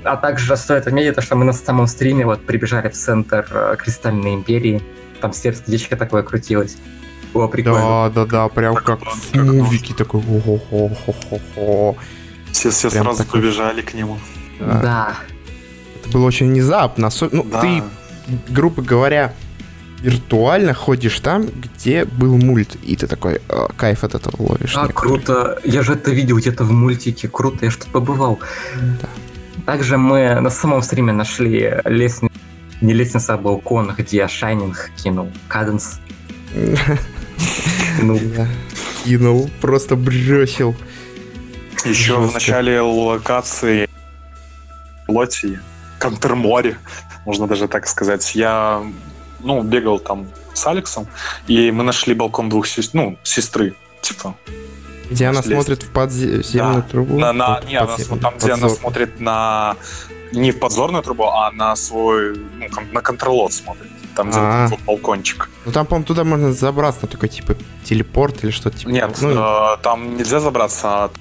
А также стоит отметить, то, что мы на самом стриме вот прибежали в центр э, Кристальной Империи. Там сердечко такое крутилось. Было прикольно. Да, да, да, прям Так как вот, в как мувике такой. Все, все Прям сразу такой. побежали к нему. Да. Да. Это было очень внезапно. осо- Ну, Да. ты, грубо говоря, виртуально ходишь там, где был мульт, и ты такой «Э, кайф от этого ловишь. А, некоторый. круто. Я же это видел где-то в мультике. Круто, я что-то побывал. Да. Также мы на самом стриме нашли лестницу, не лестница, а балкон, где Шайнинг кинул Каденс. Ну, Да. Кинул, просто бросил. Еще в начале локации Лоти, Контрморе, можно даже так сказать, я ну, бегал там с Алексом, и мы нашли балкон двух сестр, ну, сестры, типа. Где она Слезть. смотрит в подземную Да. трубу. На, на, Вот, не, она подзем- см- там, где она подзор. смотрит на не в подзорную трубу, а на свой, ну, на контролот смотрит. Там, где А. вот балкончик. Ну там, по-моему, туда можно забраться, такой типа телепорт или что-то типа. Нет, ну, э, там нельзя забраться, а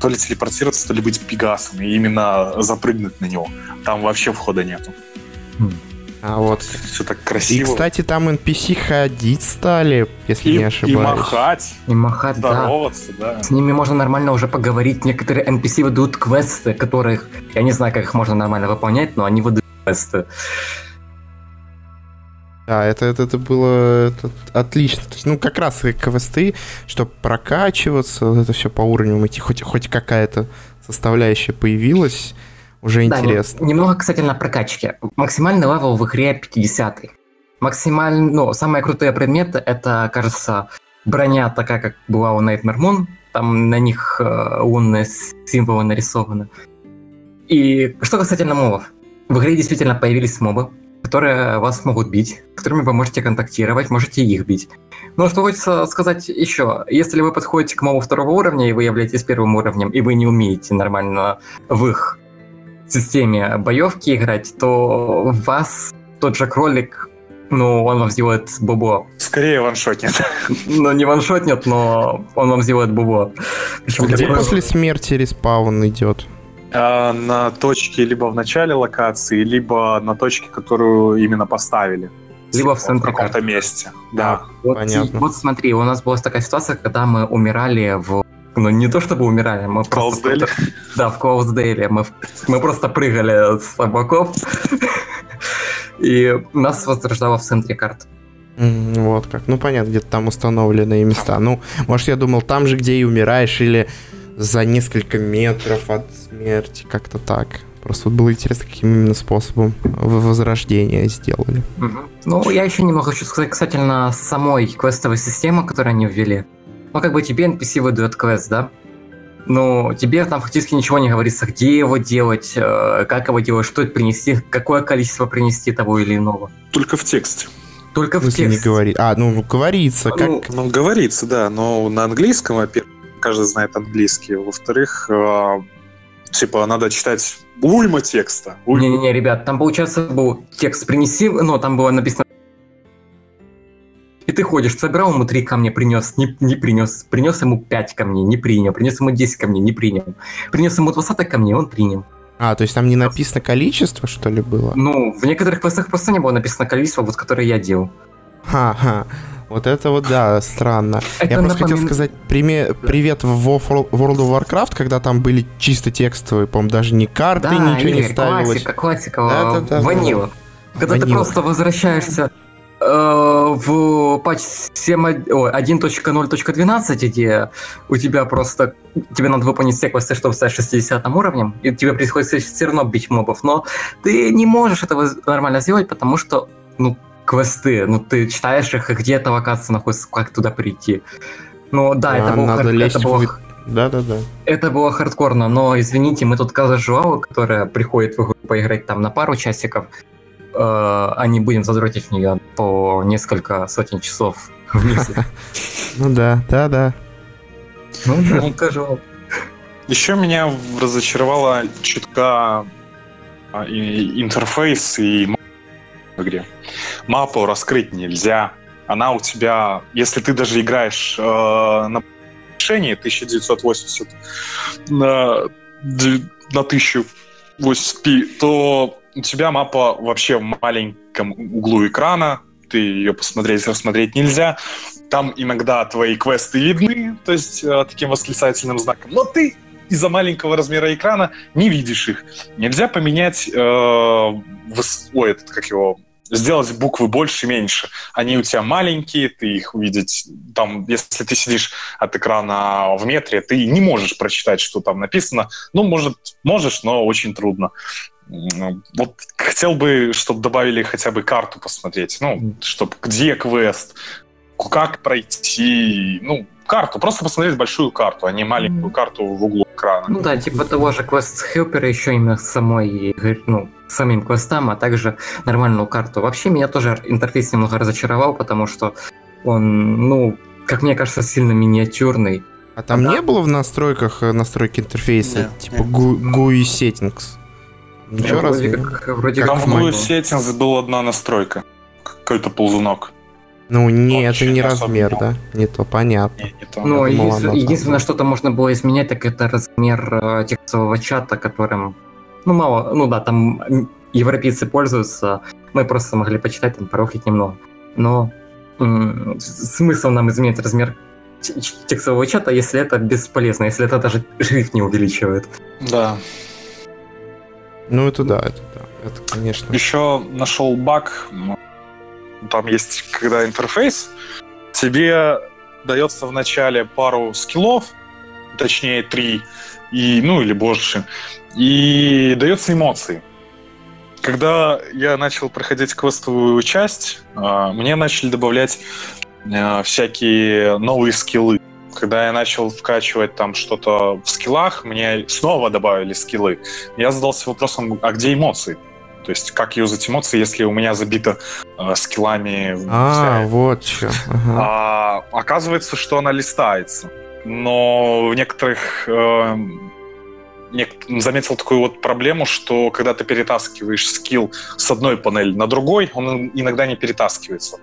то ли телепортироваться, то ли быть пегасом, и именно запрыгнуть на него. Там вообще входа нету. А вот. Все так И, красиво. кстати, там NPC ходить стали, если и, не и ошибаюсь. махать, И махать, да. здороваться, да. С ними можно нормально уже поговорить. Некоторые NPC выдают квесты, которых... Я не знаю, как их можно нормально выполнять, но они выдают квесты. Да, это, это, это было это отлично. То есть, ну, как раз и квесты, чтобы прокачиваться, вот это все по уровням идти, хоть, хоть какая-то составляющая появилась, уже Да, интересно. немного касательно прокачки. Максимальный level в игре 50 Максимально, ну, самые крутые предметы, это, кажется, броня такая, как была у Nightmare Moon. Там на них э, лунные символы нарисованы. И что касательно мобов. В игре действительно появились мобы, которые вас могут бить, с которыми вы можете контактировать, можете их бить. Но что хочется сказать еще, если вы подходите к мобу второго уровня, и вы являетесь первым уровнем, и вы не умеете нормально в их системе боевки играть, то вас тот же кролик, ну, он вам сделает бубо. Скорее ваншотнет. Ну, не ваншотнет, но он вам сделает бубо. Где после смерти респаун идет? А, на точке либо в начале локации, либо на точке, которую именно поставили. Либо в центре каком-то карты. месте. Да. Вот, Понятно. вот смотри, у нас была такая ситуация, когда мы умирали в... Ну, не то чтобы умирали, мы просто... Клаусделе. Да, в Клаусдейле. Мы, в- мы просто прыгали с облаков, и нас возрождало в центре карты. М, Вот как. Ну, понятно, где-то там установленные места. Ну, может, я думал, там же, где и умираешь, или за несколько метров от смерти, как-то так. Просто вот было интересно, каким именно способом в- возрождения сделали. Ну, я еще немного хочу сказать касательно самой квестовой системы, которую они ввели. Ну, как бы тебе NPC выдает квест, да? Но тебе там фактически ничего не говорится, где его делать, э, как его делать, что это принести, какое количество принести того или иного. Только в тексте. Только В в не тексте. говорит? А, ну, говорится, как... Ну, Ну, говорится, да, но на английском, во-первых, каждый знает английский. Во-вторых, э, типа, надо читать уйма текста. Не-не-не, ребят, там, получается, был текст «принеси», ну, там было написано и ты ходишь, собирал ему три камня, принес, не, не принес, принес ему пять камней, не принял, принес ему 10 камней, не принял, принес ему 20 камней, он принял. А, то есть там не написано количество, что ли, было? Ну, в некоторых квестах просто не было написано количество, вот которые я делал. Ха-ха. Вот это вот, да, странно. Это Я просто хотел напомин- сказать приме- привет в Wo- World of Warcraft, когда там были чисто текстовые, по-моему, даже ни карты, Да, ничего не Игорь, ставилось. классика, классика, Да-да-да. ванила. Когда ты Ванила. просто возвращаешься э, в патч 7, ой, 1.0.12, где у тебя просто тебе надо выполнить все квесты, чтобы стать 60 уровнем, и тебе приходится все равно бить мобов, но ты не можешь этого нормально сделать, потому что, ну, квесты, ну, ты читаешь их, и где эта локация находится, как туда прийти. Ну, да, А, это было, надо хар- лезть это было в- Да-да-да. это было хардкорно, но извините, мы тут казажуалы, которая приходит в игру поиграть там на пару часиков, э, а не будем задротить в нее по несколько сотен часов в месяц. Ну да. Ну да, casual. Еще меня разочаровала чутка а, интерфейс и в игре. Мапу раскрыть нельзя. Она у тебя, если ты даже играешь э, на решении 1980 на, д- на 1080p, то у тебя мапа вообще в маленьком углу экрана, ты ее посмотреть, рассмотреть нельзя. Там иногда твои квесты видны, то есть э, таким восклицательным знаком, но ты из-за маленького размера экрана не видишь их. Нельзя поменять, э, выс- ой, этот, как его, сделать буквы больше, меньше. Они у тебя маленькие, ты их увидеть, там, если ты сидишь от экрана в метре, ты не можешь прочитать, что там написано. Ну, может, можешь, но очень трудно. Вот хотел бы, чтобы добавили хотя бы карту посмотреть, ну, чтобы где квест, как пройти, ну, карту, просто посмотреть большую карту, а не маленькую карту в углу экрана. Ну да, типа того же квест Хелпера еще именно самой, игры, ну, самим квестам, а также нормальную карту. Вообще меня тоже интерфейс немного разочаровал, потому что он, ну, как мне кажется, сильно миниатюрный. А там Да. не было в настройках э, настройки интерфейса, Нет, типа нет. GUI GUI settings? Ничего вроде разве? как, вроде Как Там как в в было. Settings была одна настройка. Какой-то ползунок. Ну, не, Вообще это не размер, да? Не то, понятно. Не, не то. Ну, думал, единственное, там. единственное, что-то можно было изменять, так это размер э, текстового чата, которым, ну, мало, ну да, там европейцы пользуются, мы просто могли почитать, там, порофлить немного. Но м- смысл нам изменить размер текстового чата, если это бесполезно, если это даже шрифт не увеличивает. Да. Ну, это да, это да. Это, конечно. Еще нашел баг. Там есть, когда интерфейс, тебе дается в начале пару скиллов, точнее три, и, ну или больше, и дается эмоции. Когда я начал проходить квестовую часть, а, мне начали добавлять а, всякие новые скиллы. Когда я начал вкачивать там что-то в скиллах, мне снова добавили скиллы. Я задался вопросом, а где эмоции? То есть как юзать эмоции, если у меня забито э, скиллами... А, вся... вот что. Ага. А, оказывается, что она листается. Но в некоторых... Э, нек... заметил такую вот проблему, что когда ты перетаскиваешь скилл с одной панели на другой, он иногда не перетаскивается.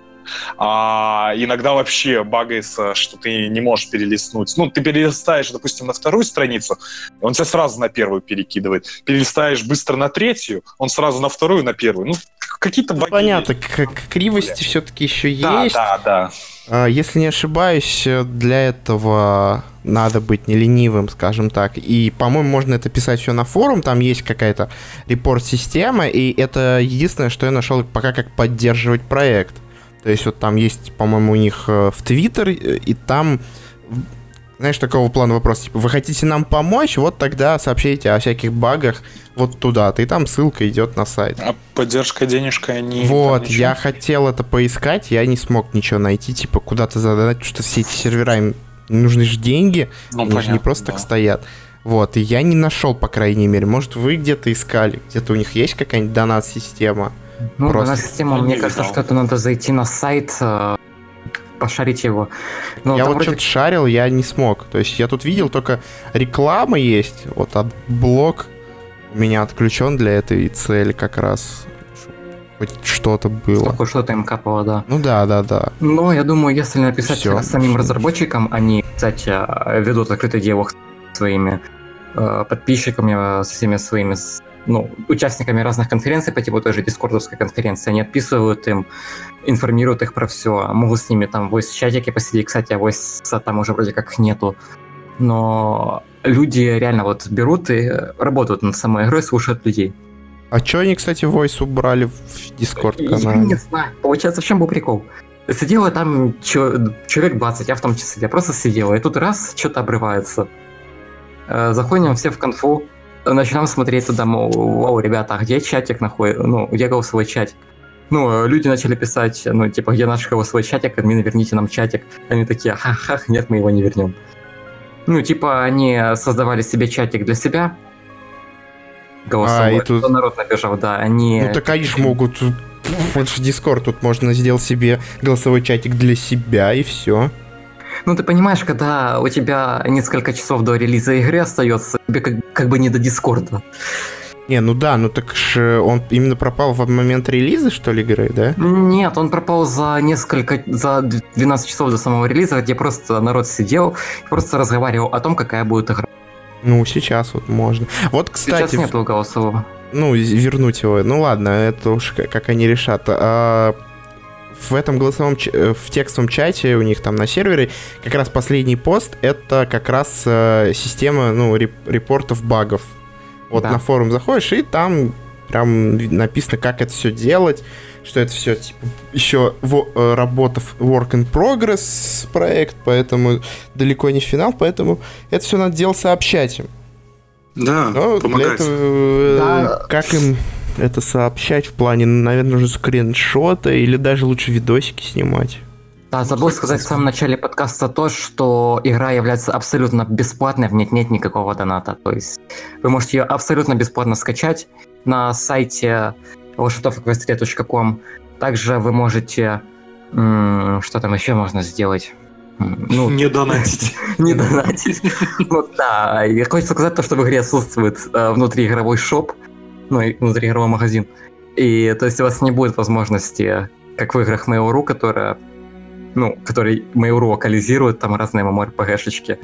А иногда вообще багается, что ты не можешь перелистнуть. Ну, ты перелистаешь, допустим, на вторую страницу, он тебя сразу на первую перекидывает. Перелистаешь быстро на третью, он сразу на вторую, на первую. Ну, какие-то ну, баги. Понятно, как кривости все-таки еще да, есть. Да, да, да. Если не ошибаюсь, для этого надо быть не ленивым, скажем так. И, по-моему, можно это писать все на форум, там есть какая-то репорт-система, и это единственное, что я нашел пока как поддерживать проект. То есть вот там есть, по-моему, у них э, в Твиттер, и там, знаешь, такого плана вопрос, типа, вы хотите нам помочь, вот тогда сообщите о всяких багах вот туда-то, и там ссылка идет на сайт. А поддержка денежка они... Вот, я хотел это поискать, я не смог ничего найти, типа, куда-то задать, потому что все эти сервера, им нужны же деньги, ну, они понятно, же не просто да. так стоят. Вот, и я не нашел, по крайней мере. Может, вы где-то искали, где-то у них есть какая-нибудь донат-система? Ну, Просто... на систему, мне кажется, что это надо зайти на сайт, э, пошарить его. Но я вот вроде... что-то шарил, я не смог. То есть я тут видел только реклама есть, вот от блок у меня отключен для этой цели как раз хоть что-то было. Хоть что-то им капало, да. Ну да, да, да. Но я думаю, если написать Всё. самим разработчикам, они, кстати, ведут открытый диалог с своими э, подписчиками, со всеми своими ну, участниками разных конференций по типу той же дискордовской конференции, они отписывают им, информируют их про все, могут с ними там в чатике посидеть, кстати, а voice там уже вроде как нету, но люди реально вот берут и работают над самой игрой, слушают людей. А что они, кстати, voice убрали в Discord канале? Я не знаю. Получается, в чем был прикол? Сидела там человек 20, я в том числе. Я просто сидела, и тут раз, что-то обрывается. Э, заходим все в конфу, начинаем смотреть туда, мол, вау, ребята, а где чатик находится, ну, где голосовой чатик? Ну, люди начали писать, ну, типа, где наш голосовой чатик, админы, верните нам чатик. Они такие, ха-ха, нет, мы его не вернем. Ну, типа, они создавали себе чатик для себя, голосовой, а, и тут... народ набежал, да, они... Ну, так они же могут... Вот в Discord тут можно сделать себе голосовой чатик для себя, и все. Ну, ты понимаешь, когда у тебя несколько часов до релиза игры остается, тебе как, как бы не до Дискорда. Не, ну да, ну так же он именно пропал в момент релиза, что ли, игры, да? Нет, он пропал за несколько, за 12 часов до самого релиза, где просто народ сидел и просто разговаривал о том, какая будет игра. Ну, сейчас вот можно. Вот, кстати... Сейчас нету голосового. Ну, вернуть его. Ну ладно, это уж как они решат. А, в этом голосовом, э, в текстовом чате у них там на сервере как раз последний пост это как раз э, система, ну, репортов багов. Вот да. на форум заходишь, и там прям написано, как это все делать, что это все типа, еще в, э, работа в work in progress проект, поэтому далеко не финал, поэтому это все надо делать сообщать им. Да, Но для этого, э, да. как им это сообщать в плане, наверное, нужно скриншоты или даже лучше видосики снимать. Да, забыл сказать в самом начале подкаста то, что игра является абсолютно бесплатной, в ней нет никакого доната. То есть вы можете ее абсолютно бесплатно скачать на сайте lошадовэквестрия.ком. Также вы можете... Что там еще можно сделать? Ну, не донатить. не донатить. Ну да, я хочу сказать то, что в игре отсутствует э, внутриигровой шоп, ну, и внутриигровой магазин. И то есть у вас не будет возможности, как в играх Mail.ru, которая ну, который Mail.ru локализирует, там разные MMORPG-шечки,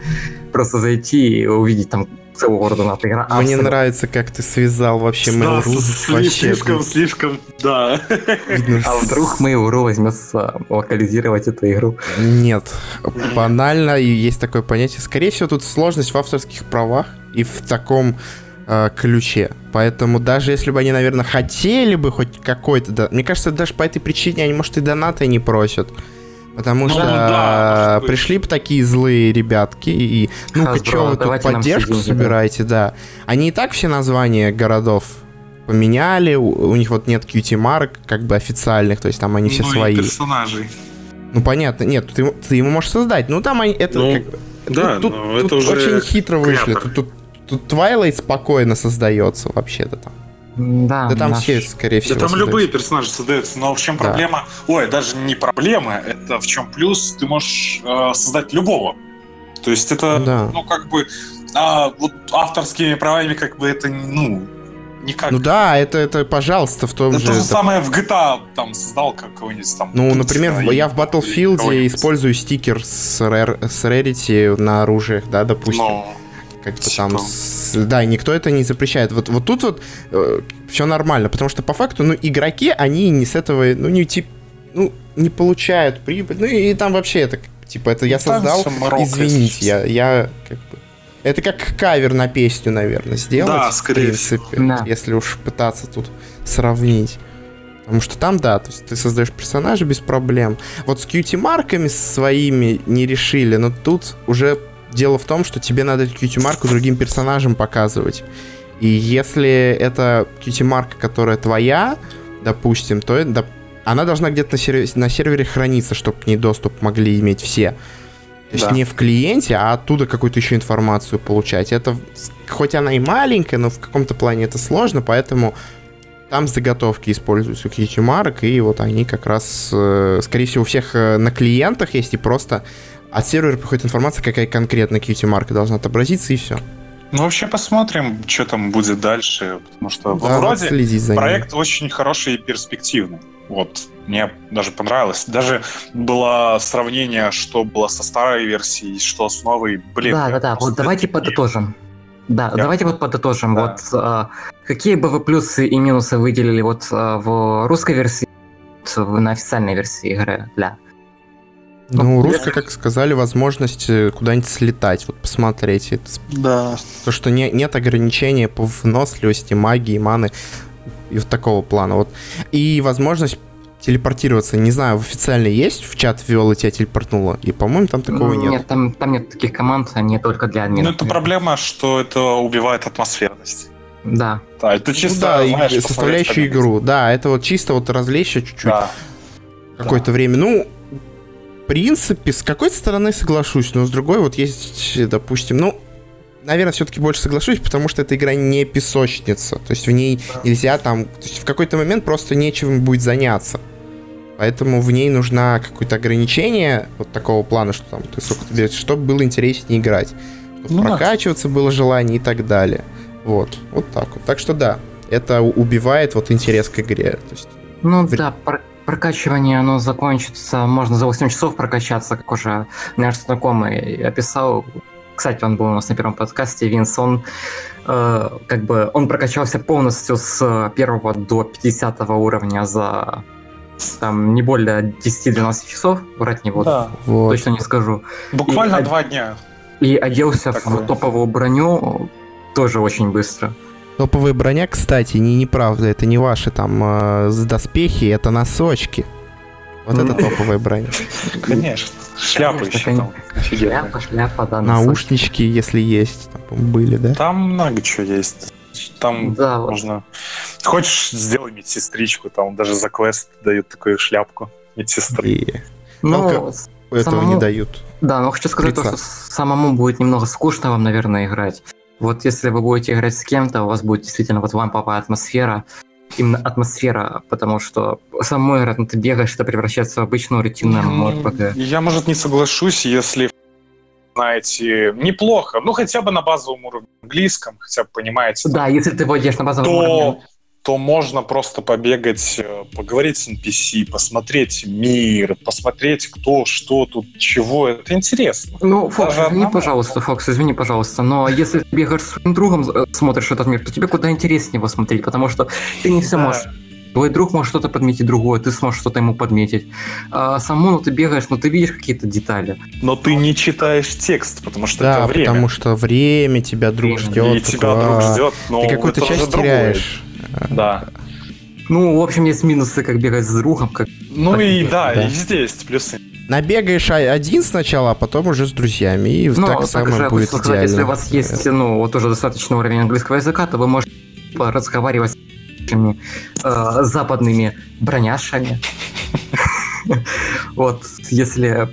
просто зайти и увидеть там целого рода игра. Мне абсолютно. нравится, как ты связал вообще Mail.ru с- вообще. слишком, слишком, да. А вдруг Mail.ru возьмется локализировать эту игру? Нет, банально, и есть такое понятие. Скорее всего, тут сложность в авторских правах и в таком э, ключе. Поэтому даже если бы они, наверное, хотели бы хоть какой-то... до- Мне кажется, даже по этой причине они, может, и донаты не просят. Потому Ну что да, может быть. пришли бы такие злые ребятки и ну-ка, что вы тут поддержку да. собираете, да. Они и так все названия городов поменяли, у, у них вот нет QT-марок как бы официальных, то есть там они все Ну и свои. персонажей. Ну понятно, нет, ты, ты его можешь создать. Ну там они, это Ну, как бы- да, тут, но тут это уже очень хитро вышли. Тут, тут, тут Twilight спокойно создается вообще-то там. Да, Да там наш- все, скорее Да всего. там создаются. любые персонажи создаются, но в чем Да. проблема? Ой, даже не проблема, это в чем плюс, ты можешь э, создать любого. То есть это, Да. ну, как бы, а, вот авторскими правами, как бы это, ну, никак. Ну да, это, это пожалуйста, в том это же... то же да. самое в GTA там создал как кого-нибудь там. Ну, например, в- и- я в Battlefield использую стикер с, rare- с Rarity на оружиях, да, допустим. Но, как бы типа. там... с- Да, и никто это не запрещает. Вот, вот тут вот все нормально, потому что по факту, ну, игроки, они не с этого, ну, не тип, ну, не получают прибыль. Ну, и там вообще это, типа, это я Ну, создал, извините, я, я как бы... Это как кавер на песню, наверное, сделать, Да, в скорее принципе, Да. если уж пытаться тут сравнить. Потому что там, да, то есть ты создаешь персонажа без проблем. Вот с QT-марками своими не решили, но тут уже дело в том, что тебе надо QT-марку другим персонажам показывать. И если это QT-марка, которая твоя, допустим, то это, она должна где-то на, сервере, на сервере храниться, чтобы к ней доступ могли иметь все. То есть Да. не в клиенте, а оттуда какую-то еще информацию получать. Это, хоть она и маленькая, но в каком-то плане это сложно, поэтому там заготовки используются QT-марок, и вот они как раз, э, скорее всего, у всех э, на клиентах есть, и просто от сервера приходит информация, какая конкретно QT-марка должна отобразиться, и все. Ну, вообще посмотрим, что там будет дальше, потому что Да, вроде проект очень хороший и перспективный. Вот, мне даже понравилось. Даже было сравнение, что было со старой версией, что с новой. Блин, Да, да, да. Вот давайте офигел. подытожим. Да, Я- давайте вот подытожим. Да. Вот а, какие бы вы плюсы и минусы выделили вот а, в русской версии, на официальной версии игры для Ну, русская, если- как сказали, возможность э, куда-нибудь слетать, вот посмотреть. Это Да. То, что не, нет ограничения по выносливости, магии, маны и вот такого плана. Вот. И возможность телепортироваться. Не знаю, в официальной есть, в чат и тебя телепортнуло. И, по-моему, там такого Ну, нет. там, там нет таких команд, они только для Ну, админов. это проблема, что это убивает атмосферность. Да. Да, это Ну чисто, да, и знаешь, составляющую игру. Да, это вот чисто вот развлечься чуть-чуть Да. какое-то время. Ну, принципе, с какой-то стороны соглашусь, но с другой вот есть, допустим, ну, наверное, все-таки больше соглашусь, потому что эта игра не песочница. То есть в ней нельзя там... То есть в какой-то момент просто нечем будет заняться. Поэтому в ней нужна какое-то ограничение вот такого плана, что там ты сколько ты берешь, чтобы было интереснее играть. Чтобы Ну да. прокачиваться было желание и так далее. Вот. Вот так вот. Так что да, это убивает вот интерес к игре. То есть Ну Вре- да, пр- прокачивание, оно закончится, можно за 8 часов прокачаться, как уже наш знакомый описал. Кстати, он был у нас на первом подкасте, Винс, он э, как бы, он прокачался полностью с первого до 50 уровня за там не более 10-12 часов, врать не буду, Да. вот. точно не скажу. Буквально И- два дня. И оделся Такое. в топовую броню тоже очень быстро. Топовая броня, кстати, не неправда, это не ваши там э, с- доспехи, это носочки. Вот это Ну. топовая броня. Конечно. Конечно, еще там. Шляпа, шляпа, да. Наушнички, если есть, были, да? Там много чего есть. Там Да, вот. можно... Хочешь, сделай медсестричку, там даже за квест дают такую шляпку медсестры. И Ну, Жалко. этого Самому- не дают. Да, но хочу сказать, то, что самому будет немного скучно вам, наверное, играть. Вот если вы будете играть с кем-то, у вас будет действительно вот вам папа атмосфера, именно атмосфера, потому что самой играть, ну, ты бегаешь, это превращается в обычную рутинную ММО-РПГ. Я, может, не соглашусь, если знаете, неплохо, ну хотя бы на базовом уровне английском, хотя бы понимаете, Да, если ты войдешь на базовый то уровень, то можно просто побегать, э, поговорить с NPC, посмотреть мир, посмотреть кто, что тут, чего. Это интересно. Ну, Фокс, Даже извини, одному. пожалуйста, Фокс, извини, пожалуйста, но если ты бегаешь с своим другом, э, смотришь этот мир, то тебе куда интереснее его смотреть, потому что ты не все Да. можешь. Твой друг может что-то подметить другое, ты сможешь что-то ему подметить. А саму, ну, ты бегаешь, но ты видишь какие-то детали. Но ты не читаешь текст, потому что Да, это время. потому что время тебя друг Время. ждет. И тебя друг ждет, но Ты какую-то часть другое. Теряешь. Да. Ну, в общем, есть минусы, как бегать с другом, как... Ну и да, Да. и здесь плюсы. Набегаешь а- один сначала, а потом уже с друзьями. И Ну, так так самое же, будет сказать, идеально. если у вас есть, ну, вот уже достаточный уровень английского языка, то вы можете типа, разговаривать с нашими, э, западными броняшами. Вот, если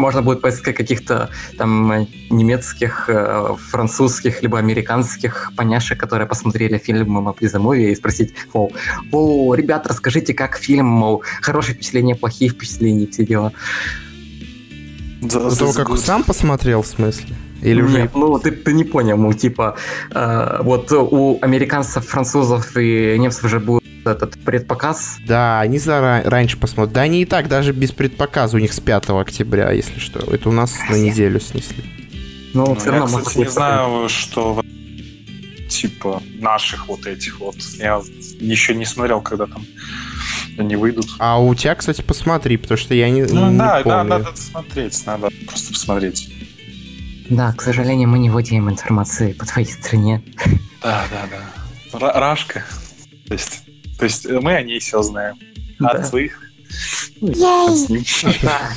можно будет поискать каких-то там немецких, э, французских, либо американских поняшек, которые посмотрели фильм «Мама Призамове» и спросить, мол, о, ребят, расскажите, как фильм, мол, хорошие впечатления, плохие впечатления, все дела. Того, как сам посмотрел, в смысле? Или уже... Нет, ну ты, ты не понял, ну типа э, вот у американцев, французов и немцев уже будет этот предпоказ. Да, они зара... раньше посмотрят. Да, они и так даже без предпоказа у них с 5 октября, если что. Это у нас на неделю снесли. Но Ну, все я, равно кстати, может не знаю, что типа наших вот этих вот. Я еще не смотрел, когда там они выйдут. А у тебя, кстати, посмотри, потому что я не, Ну не да, да, помню. надо смотреть, надо просто посмотреть. Да, к сожалению, мы не владеем информацией по твоей стране. Да, да, да. Ра- Рашка. То есть, то есть э, мы о ней все знаем. Да. от своих с ним. Да.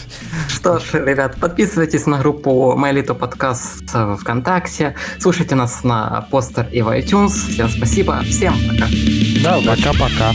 Что ж, ребят, подписывайтесь на группу My Little Podcast в ВКонтакте, слушайте нас на постер и в iTunes. Всем спасибо, всем пока. Да. Пока-пока.